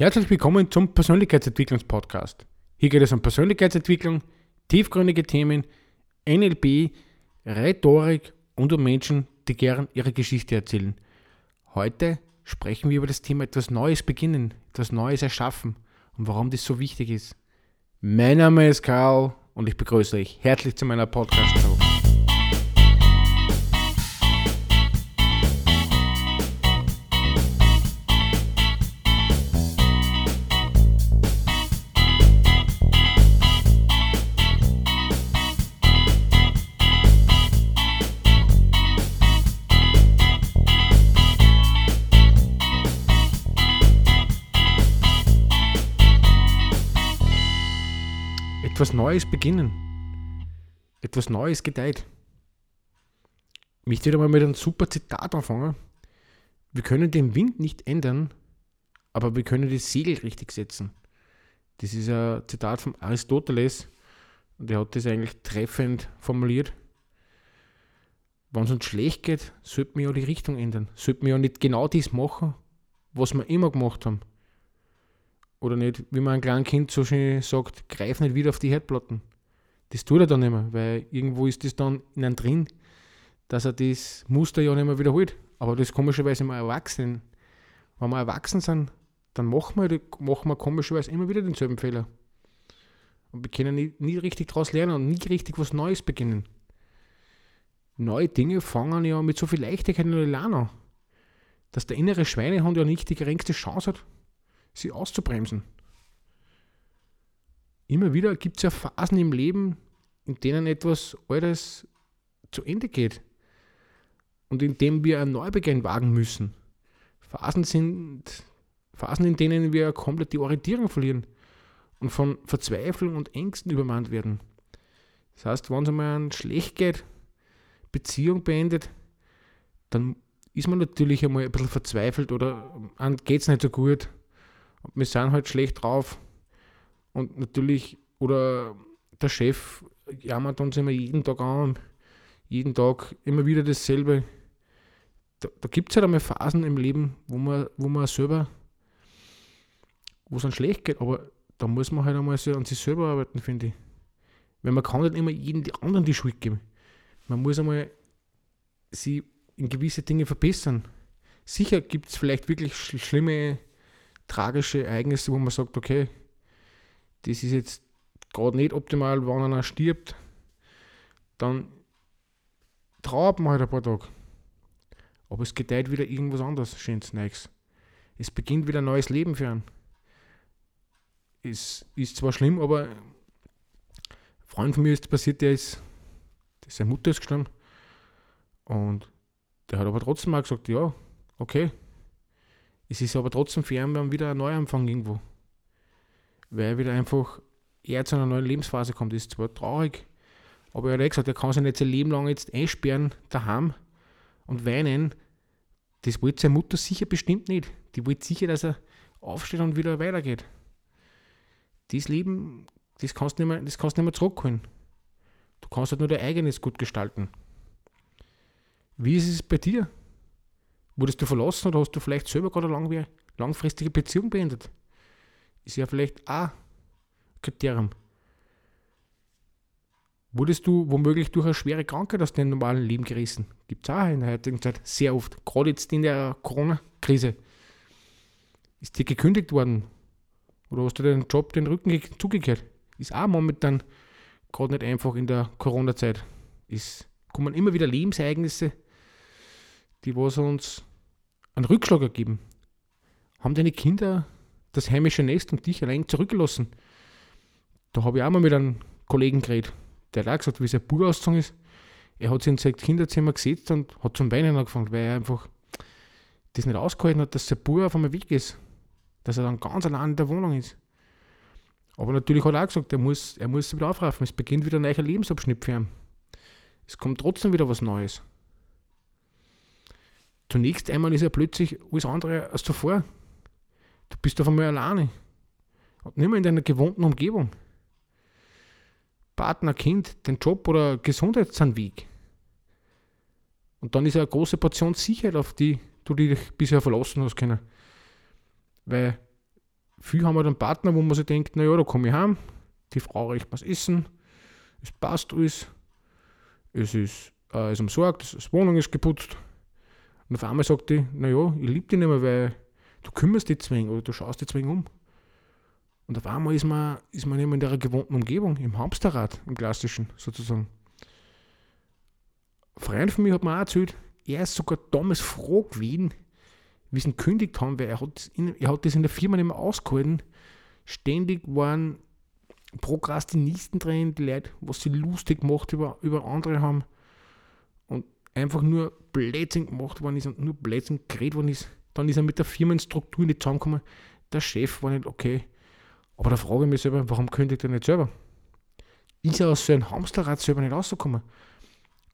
Herzlich willkommen zum Persönlichkeitsentwicklungspodcast. Hier geht es um Persönlichkeitsentwicklung, tiefgründige Themen, NLP, Rhetorik und um Menschen, die gern ihre Geschichte erzählen. Heute sprechen wir über das Thema etwas Neues beginnen, etwas Neues erschaffen und warum das so wichtig ist. Mein Name ist Karl und ich begrüße euch herzlich zu meiner Podcast-Show. Etwas Neues beginnen. Etwas Neues gedeiht. Ich möchte wieder mal mit einem super Zitat anfangen. Wir können den Wind nicht ändern, aber wir können die Segel richtig setzen. Das ist ein Zitat von Aristoteles und der hat das eigentlich treffend formuliert. Wenn es uns schlecht geht, sollten wir ja die Richtung ändern. Sollten wir ja nicht genau das machen, was wir immer gemacht haben. Oder nicht, wie man ein kleines Kind so schön sagt, greif nicht wieder auf die Herdplatten. Das tut er dann nicht mehr, weil irgendwo ist das dann in einem drin, dass er das Muster ja nicht mehr wiederholt. Aber das komischerweise immer Erwachsenen. Wenn wir erwachsen sind, dann machen wir, machen wir komischerweise immer wieder denselben Fehler. Und wir können nie, nie richtig daraus lernen und nie richtig was Neues beginnen. Neue Dinge fangen ja mit so viel Leichtigkeit und an. Dass der innere Schweinehund ja nicht die geringste Chance hat, sie auszubremsen. Immer wieder gibt es ja Phasen im Leben, in denen etwas Altes zu Ende geht und in dem wir einen Neubeginn wagen müssen. Phasen sind Phasen, in denen wir komplett die Orientierung verlieren und von Verzweiflung und Ängsten übermannt werden. Das heißt, wenn es einmal schlecht geht, Beziehung beendet, dann ist man natürlich einmal ein bisschen verzweifelt oder geht es nicht so gut wir sind halt schlecht drauf. Und natürlich, oder der Chef jammert uns immer jeden Tag an, jeden Tag immer wieder dasselbe. Da, da gibt es halt einmal Phasen im Leben, wo man, wo man selber, wo es dann schlecht geht, aber da muss man halt einmal an sich selber arbeiten, finde ich. Weil man kann nicht immer jeden die anderen die Schuld geben. Man muss einmal sie in gewisse Dinge verbessern. Sicher gibt es vielleicht wirklich schlimme tragische Ereignisse, wo man sagt, okay, das ist jetzt gerade nicht optimal, wenn einer stirbt, dann trauert man halt ein paar Tage. Aber es gedeiht wieder irgendwas anderes, schönes Neues. Es beginnt wieder ein neues Leben für einen. Es ist zwar schlimm, aber ein Freund von mir ist passiert, der ist, seine Mutter ist gestorben. Und der hat aber trotzdem mal gesagt, ja, okay, es ist aber trotzdem für ihn wieder ein Neuanfang irgendwo. Weil wieder einfach er zu einer neuen Lebensphase kommt. Das ist zwar traurig, aber er hat gesagt, er kann sich nicht sein Leben lang jetzt einsperren daheim und weinen. Das wollte seine Mutter sicher bestimmt nicht. Die wollte sicher, dass er aufsteht und wieder weitergeht. Das Leben, das kannst du nicht mehr, das kannst du nicht mehr zurückholen. Du kannst halt nur dein eigenes gut gestalten. Wie ist es bei dir? Wurdest du verlassen oder hast du vielleicht selber gerade eine langfristige Beziehung beendet? Ist ja vielleicht auch ein Kriterium. Wurdest du womöglich durch eine schwere Krankheit aus deinem normalen Leben gerissen? Gibt es auch in der heutigen Zeit sehr oft. Gerade jetzt in der Corona-Krise. Ist dir gekündigt worden? Oder hast du deinen Job den Rücken zugekehrt? Ist auch momentan gerade nicht einfach in der Corona-Zeit. Es kommen immer wieder Lebensereignisse, die was uns einen Rückschlag ergeben. Haben deine Kinder das heimische Nest und dich allein zurückgelassen? Da habe ich auch mal mit einem Kollegen geredet, der hat auch gesagt, wie sein Bub ausgezogen ist. Er hat sich in sein Kinderzimmer gesetzt und hat zum Weinen angefangen, weil er einfach das nicht ausgehalten hat, dass sein Bub auf einmal weg ist. Dass er dann ganz allein in der Wohnung ist. Aber natürlich hat er auch gesagt, er muss, er muss sich wieder aufraffen. Es beginnt wieder ein neuer Lebensabschnitt für ihn. Es kommt trotzdem wieder was Neues. Zunächst einmal ist ja plötzlich alles andere als zuvor. Du bist auf einmal alleine. Und nicht mehr in deiner gewohnten Umgebung. Partner, Kind, dein Job oder Gesundheit sind weg. Und dann ist eine große Portion Sicherheit, auf die du dich bisher verlassen hast können. Weil viele haben halt einen Partner, wo man sich denkt, naja, da komme ich heim, die Frau riecht was essen, es passt alles, es ist, äh, ist umsorgt, die Wohnung ist geputzt. Und auf einmal sagt die, naja, ich liebe dich nicht mehr, weil du kümmerst dich zwing oder du schaust dich zwing um. Und auf einmal ist man, ist man mehr in der gewohnten Umgebung, im Hamsterrad, im klassischen sozusagen. Ein Freund von mir hat mir auch erzählt, er ist sogar damals froh gewesen, wie sie ihn gekündigt haben, weil er hat, er hat das in der Firma nicht mehr ausgehalten. Ständig waren Prokrastinisten drin, die Leute, was sie lustig gemacht über, über andere haben einfach nur Blödsinn gemacht worden ist und nur Blödsinn geredet worden ist. Dann ist er mit der Firmenstruktur nicht zusammengekommen. Der Chef war nicht okay. Aber da frage ich mich selber, warum kündigt er nicht selber? Ist er aus so einem Hamsterrad selber nicht rausgekommen?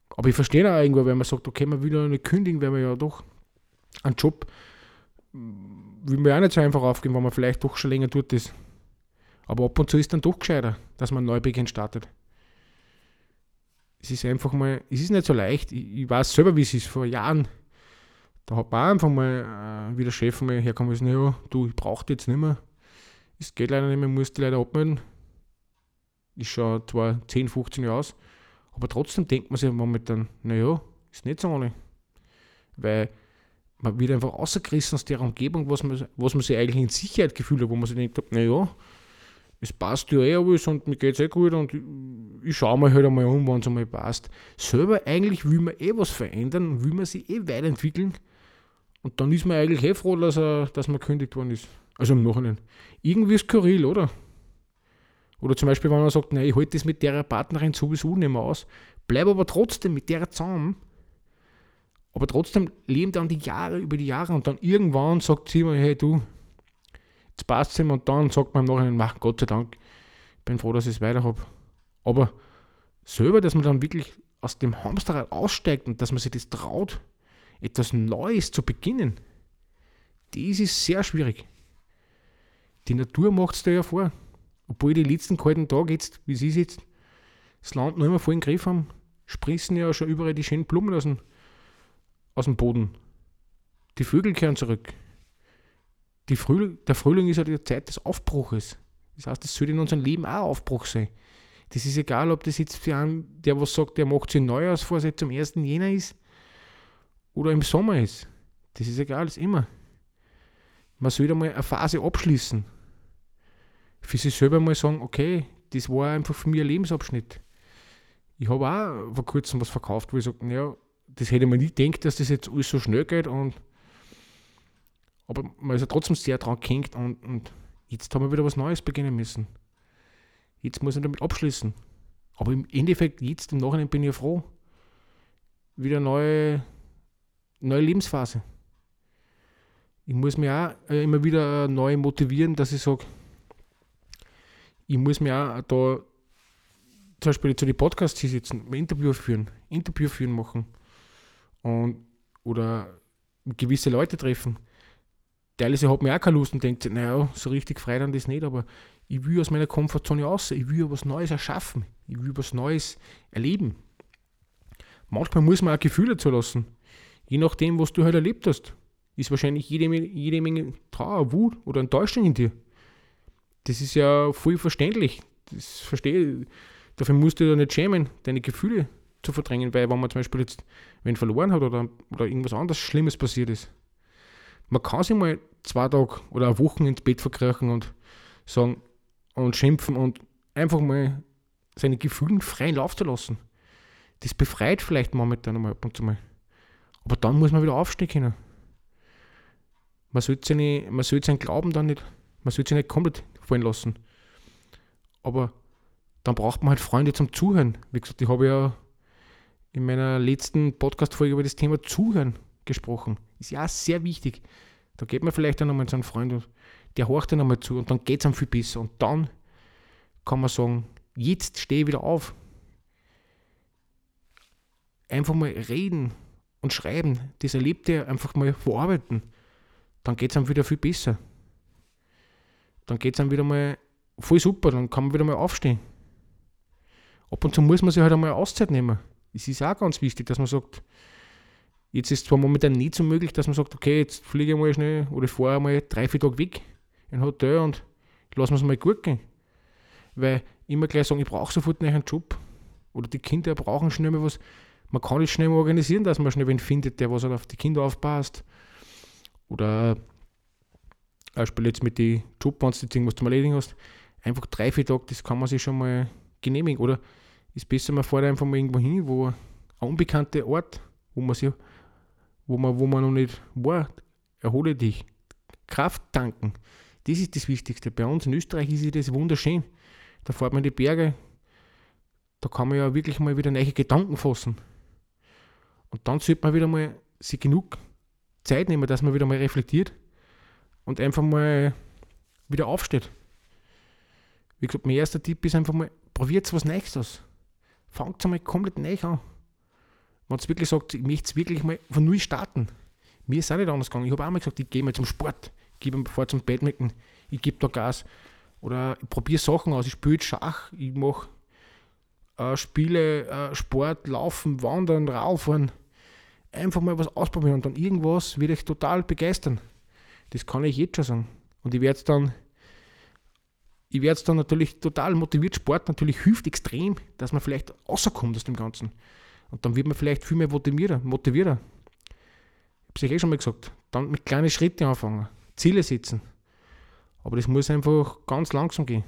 Aber ich verstehe auch irgendwo, wenn man sagt, okay, man will ja nicht kündigen, weil man ja doch einen Job will man ja nicht so einfach aufgeben, weil man vielleicht doch schon länger tut ist. Aber ab und zu ist dann doch gescheiter, dass man Neubeginn startet. Es ist einfach mal, es ist nicht so leicht. Ich, ich weiß selber, wie es ist. Vor Jahren, da hat man einfach mal äh, wie der Chef mal herkommen müssen, ja, du, ich brauche jetzt nicht mehr. Es geht leider nicht mehr, muss die leider abmelden. Ich schaue zwar 10, 15 Jahre aus, aber trotzdem denkt man sich momentan, naja, ist nicht so ohne. Weil man wird einfach rausgerissen aus der Umgebung, was man, was man sich eigentlich in Sicherheit gefühlt hat, wo man sich denkt, naja, es passt ja eh alles und mir geht es eh gut und ich schaue mal halt einmal um, wenn es einmal passt. Selber eigentlich will man eh was verändern, will man sich eh weiterentwickeln und dann ist man eigentlich eh froh, dass, er, dass man gekündigt worden ist. Also im Nachhinein. Irgendwie skurril, oder? Oder zum Beispiel, wenn man sagt, nein, ich halte das mit der Partnerin sowieso nicht mehr aus, bleibe aber trotzdem mit der zusammen, aber trotzdem leben dann die Jahre über die Jahre und dann irgendwann sagt sie mir, hey du, passt ihm und dann sagt man im Nachhinein, Gott sei Dank, ich bin froh, dass ich es weiter habe. Aber selber, dass man dann wirklich aus dem Hamsterrad aussteigt und dass man sich das traut, etwas Neues zu beginnen, das ist sehr schwierig. Die Natur macht es da ja vor. Obwohl die letzten kalten Tage jetzt, wie sie jetzt, das Land noch immer voll im Griff haben, sprießen ja schon überall die schönen Blumen aus dem, aus dem Boden. Die Vögel kehren zurück. Frühling, der Frühling ist ja die Zeit des Aufbruches. Das heißt, es sollte in unserem Leben auch Aufbruch sein. Das ist egal, ob das jetzt für einen, der was sagt, der macht sich Neujahrsvorsatz zum 1. Jänner ist oder im Sommer ist. Das ist egal, ist immer. Man sollte mal eine Phase abschließen für sich selber mal sagen, okay, das war einfach für mich ein Lebensabschnitt. Ich habe auch vor kurzem was verkauft, wo ich sage, naja, das hätte man nie gedacht, dass das jetzt alles so schnell geht. Und, aber man ist ja trotzdem sehr dran gehängt und, und jetzt haben wir wieder was Neues beginnen müssen. Jetzt muss ich damit abschließen. Aber im Endeffekt, jetzt im Nachhinein bin ich froh. Wieder eine neue, neue Lebensphase. Ich muss mich auch äh, immer wieder neu motivieren, dass ich sage, ich muss mir auch da zum Beispiel zu den Podcasts hier sitzen, Interview führen, Interview führen machen und, oder gewisse Leute treffen. Teilweise hat mir auch keine Lust und denkt, naja, so richtig frei dann das nicht, aber ich will aus meiner Komfortzone raus, ich will was Neues erschaffen, ich will was Neues erleben. Manchmal muss man auch Gefühle zulassen, je nachdem, was du halt erlebt hast. Ist wahrscheinlich jede, jede Menge Trauer, Wut oder Enttäuschung in dir. Das ist ja voll verständlich. Das verstehe Dafür musst du ja nicht schämen, deine Gefühle zu verdrängen, weil wenn man zum Beispiel jetzt wenn verloren hat oder, oder irgendwas anderes Schlimmes passiert ist, man kann sich mal zwei Tage oder eine Woche ins Bett verkriechen und sagen und schimpfen und einfach mal seine Gefühle freien Lauf zu lassen. Das befreit vielleicht momentan einmal ab und zu mal. Aber dann muss man wieder aufstehen können. Man sollte, seine, man sollte seinen Glauben dann nicht, man sollte sich nicht komplett fallen lassen. Aber dann braucht man halt Freunde zum Zuhören. Wie gesagt, ich habe ja in meiner letzten Podcast-Folge über das Thema Zuhören gesprochen. Ist ja auch sehr wichtig. Da geht man vielleicht dann nochmal zu einem Freund und der horcht dann nochmal zu und dann geht es einem viel besser. Und dann kann man sagen, jetzt stehe ich wieder auf. Einfach mal reden und schreiben, das Erlebte einfach mal verarbeiten. Dann geht es einem wieder viel besser dann geht es dann wieder mal voll super, dann kann man wieder mal aufstehen. Ab und zu muss man sich halt einmal Auszeit nehmen. Es ist auch ganz wichtig, dass man sagt, jetzt ist zwar momentan nicht so möglich, dass man sagt, okay, jetzt fliege ich mal schnell oder fahre mal drei, vier Tage weg, in ein Hotel und lassen wir es mal gut gehen. Weil immer gleich sagen, ich brauche sofort einen Job. Oder die Kinder brauchen schnell mal was. Man kann es schnell mal organisieren, dass man schnell wen findet, der was halt auf die Kinder aufpasst. Oder Beispiel jetzt mit den die was du mal erledigen hast, einfach drei, vier Tage, das kann man sich schon mal genehmigen. Oder ist besser, man fährt einfach mal irgendwo hin, wo ein unbekannter Ort, wo man sich, wo man, wo man noch nicht war, erhole dich. Kraft tanken. Das ist das Wichtigste. Bei uns in Österreich ist das wunderschön. Da fährt man in die Berge, da kann man ja wirklich mal wieder neue Gedanken fassen. Und dann sollte man wieder mal sich genug Zeit nehmen, dass man wieder mal reflektiert und einfach mal wieder aufsteht. Wie gesagt, mein erster Tipp ist einfach mal, probiert was Neues aus. Fangt einmal komplett neu an. Wenn ihr wirklich sagt, ich möchte es wirklich mal von null starten. Mir ist es auch nicht anders gegangen. Ich habe auch mal gesagt, ich gehe mal zum Sport, ich gehe mal vor zum Badminton, ich gebe da Gas. Oder ich probiere Sachen aus, ich spiele Schach, ich mache äh, Spiele, äh, Sport, Laufen, Wandern, Radfahren. Einfach mal was ausprobieren und dann irgendwas wird euch total begeistern. Das kann ich jetzt schon sagen. Und ich werde es dann, ich werde es dann natürlich total motiviert. Sport natürlich hilft extrem, dass man vielleicht rauskommt aus dem Ganzen. Und dann wird man vielleicht viel mehr motivierter. motivierter. Ich habe es eh schon mal gesagt. Dann mit kleinen Schritten anfangen. Ziele setzen. Aber das muss einfach ganz langsam gehen.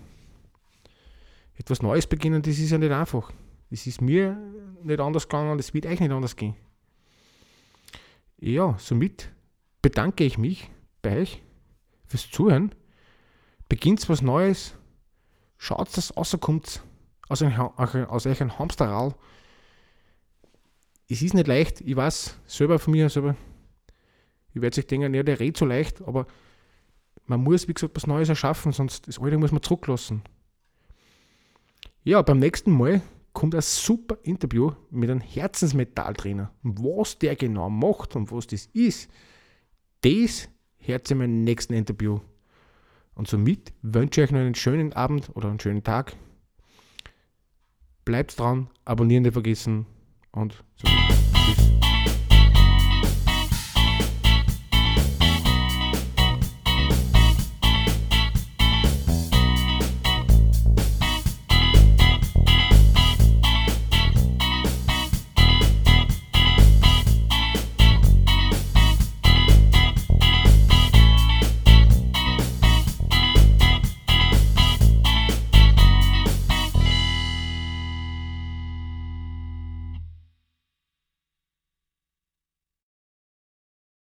Etwas Neues beginnen, das ist ja nicht einfach. Das ist mir nicht anders gegangen, das wird euch nicht anders gehen. Ja, somit bedanke ich mich bei euch fürs Zuhören. Beginnt was Neues. Schaut, dass rauskommt aus, aus euch ein Hamsterrad. Es ist nicht leicht, ich weiß selber von mir selber. Ich werde sich denken, ja, der redet so leicht, aber man muss, wie gesagt, was Neues erschaffen, sonst das Alte muss man zurücklassen. Ja, beim nächsten Mal kommt ein super Interview mit einem Herzensmetalltrainer. Was der genau macht und was das ist, das hört ihr im nächsten Interview. Und somit wünsche ich euch noch einen schönen Abend oder einen schönen Tag. Bleibt dran, abonnieren nicht vergessen und so.